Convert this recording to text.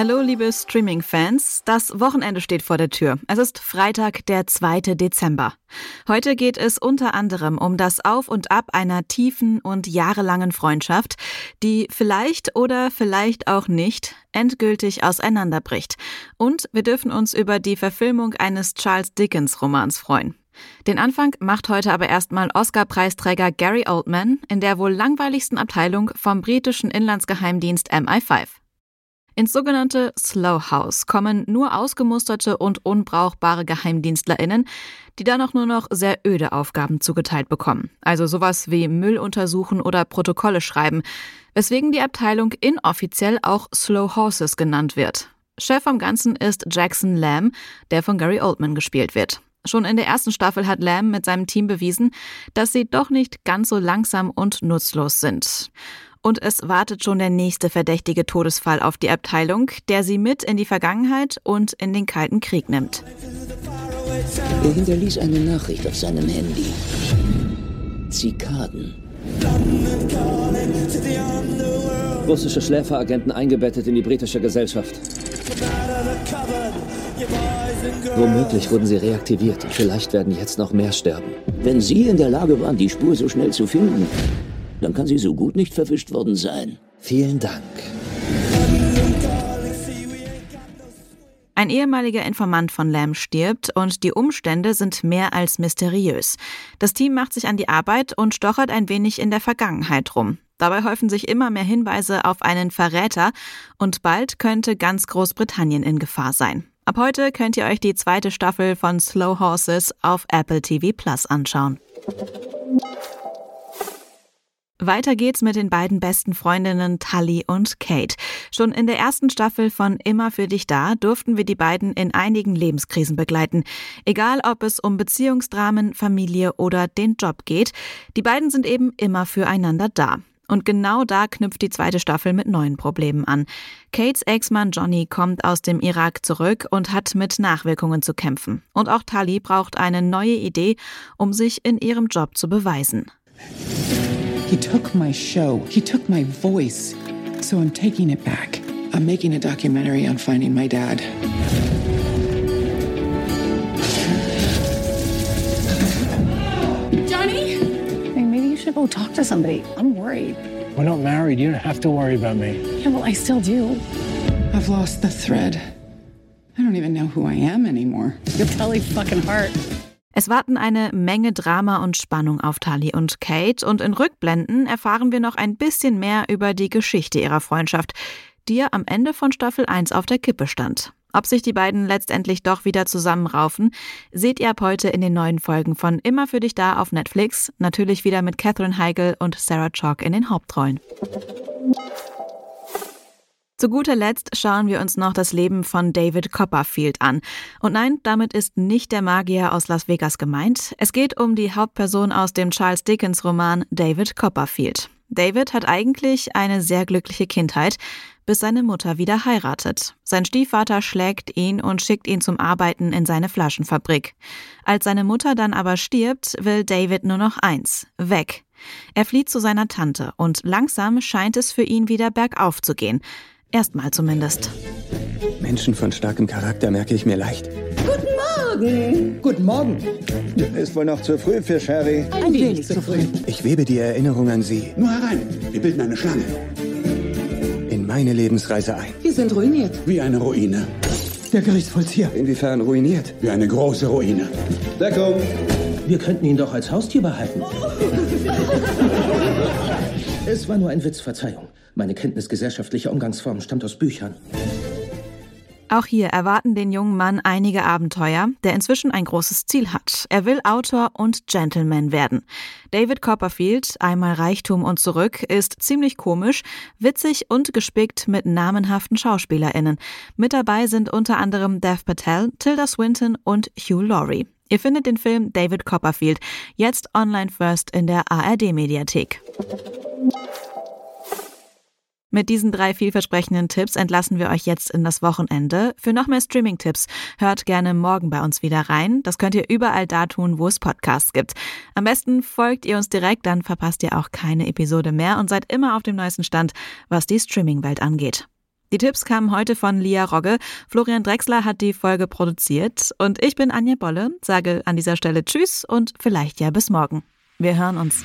Hallo liebe Streaming-Fans, das Wochenende steht vor der Tür. Es ist Freitag, der 2. Dezember. Heute geht es unter anderem um das Auf und Ab einer tiefen und jahrelangen Freundschaft, die vielleicht oder vielleicht auch nicht endgültig auseinanderbricht. Und wir dürfen uns über die Verfilmung eines Charles Dickens-Romans freuen. Den Anfang macht heute aber erstmal Oscar-Preisträger Gary Oldman in der wohl langweiligsten Abteilung vom britischen Inlandsgeheimdienst MI5. Ins sogenannte Slow House kommen nur ausgemusterte und unbrauchbare GeheimdienstlerInnen, die dann auch nur noch sehr öde Aufgaben zugeteilt bekommen. Also sowas wie Müll untersuchen oder Protokolle schreiben, weswegen die Abteilung inoffiziell auch Slow Horses genannt wird. Chef am Ganzen ist Jackson Lamb, der von Gary Oldman gespielt wird. Schon in der ersten Staffel hat Lamb mit seinem Team bewiesen, dass sie doch nicht ganz so langsam und nutzlos sind. Und es wartet schon der nächste verdächtige Todesfall auf die Abteilung, der sie mit in die Vergangenheit und in den Kalten Krieg nimmt. Er hinterließ eine Nachricht auf seinem Handy. Zikaden. Russische Schläferagenten eingebettet in die britische Gesellschaft. Womöglich wurden sie reaktiviert und vielleicht werden jetzt noch mehr sterben. Wenn Sie in der Lage waren, die Spur so schnell zu finden, dann kann sie so gut nicht verwischt worden sein. Vielen Dank. Ein ehemaliger Informant von Lamb stirbt und die Umstände sind mehr als mysteriös. Das Team macht sich an die Arbeit und stochert ein wenig in der Vergangenheit rum. Dabei häufen sich immer mehr Hinweise auf einen Verräter und bald könnte ganz Großbritannien in Gefahr sein. Ab heute könnt ihr euch die zweite Staffel von Slow Horses auf Apple TV Plus anschauen. Weiter geht's mit den beiden besten Freundinnen Tully und Kate. Schon in der ersten Staffel von Immer für dich da durften wir die beiden in einigen Lebenskrisen begleiten. Egal ob es um Beziehungsdramen, Familie oder den Job geht, die beiden sind eben immer füreinander da. Und genau da knüpft die zweite Staffel mit neuen Problemen an. Kates Ex-Mann Johnny kommt aus dem Irak zurück und hat mit Nachwirkungen zu kämpfen. Und auch Tully braucht eine neue Idee, um sich in ihrem Job zu beweisen. He took my show. He took my voice. So I'm taking it back. I'm making a documentary on finding my dad. Johnny? Hey, maybe you should go talk to somebody. I'm worried. We're not married. You don't have to worry about me. Yeah, well, I still do. I've lost the thread. I don't even know who I am anymore. You're probably fucking hard. Es warten eine Menge Drama und Spannung auf Tali und Kate und in Rückblenden erfahren wir noch ein bisschen mehr über die Geschichte ihrer Freundschaft, die ja am Ende von Staffel 1 auf der Kippe stand. Ob sich die beiden letztendlich doch wieder zusammenraufen, seht ihr ab heute in den neuen Folgen von Immer für dich da auf Netflix, natürlich wieder mit Catherine Heigl und Sarah Chalk in den Hauptrollen. Zu guter Letzt schauen wir uns noch das Leben von David Copperfield an. Und nein, damit ist nicht der Magier aus Las Vegas gemeint. Es geht um die Hauptperson aus dem Charles Dickens Roman David Copperfield. David hat eigentlich eine sehr glückliche Kindheit, bis seine Mutter wieder heiratet. Sein Stiefvater schlägt ihn und schickt ihn zum Arbeiten in seine Flaschenfabrik. Als seine Mutter dann aber stirbt, will David nur noch eins, weg. Er flieht zu seiner Tante und langsam scheint es für ihn wieder bergauf zu gehen. Erstmal zumindest. Menschen von starkem Charakter merke ich mir leicht. Guten Morgen. Guten Morgen. Ist wohl noch zu früh für Sherry. Ein wenig zu früh. Ich webe die Erinnerung an Sie. Nur herein. Wir bilden eine Schlange. In meine Lebensreise ein. Wir sind ruiniert. Wie eine Ruine. Der Gerichtsvollzieher. Inwiefern ruiniert? Wie eine große Ruine. Deckung. Wir könnten ihn doch als Haustier behalten. es war nur ein Witz, Verzeihung. Meine Kenntnis gesellschaftlicher Umgangsformen stammt aus Büchern. Auch hier erwarten den jungen Mann einige Abenteuer, der inzwischen ein großes Ziel hat. Er will Autor und Gentleman werden. David Copperfield, einmal Reichtum und zurück, ist ziemlich komisch, witzig und gespickt mit namenhaften SchauspielerInnen. Mit dabei sind unter anderem Dev Patel, Tilda Swinton und Hugh Laurie. Ihr findet den Film David Copperfield jetzt online first in der ARD Mediathek. Mit diesen drei vielversprechenden Tipps entlassen wir euch jetzt in das Wochenende. Für noch mehr Streaming-Tipps hört gerne morgen bei uns wieder rein. Das könnt ihr überall da tun, wo es Podcasts gibt. Am besten folgt ihr uns direkt, dann verpasst ihr auch keine Episode mehr und seid immer auf dem neuesten Stand, was die Streaming-Welt angeht. Die Tipps kamen heute von Lia Rogge. Florian Drexler hat die Folge produziert und ich bin Anja Bolle, sage an dieser Stelle Tschüss und vielleicht ja bis morgen. Wir hören uns.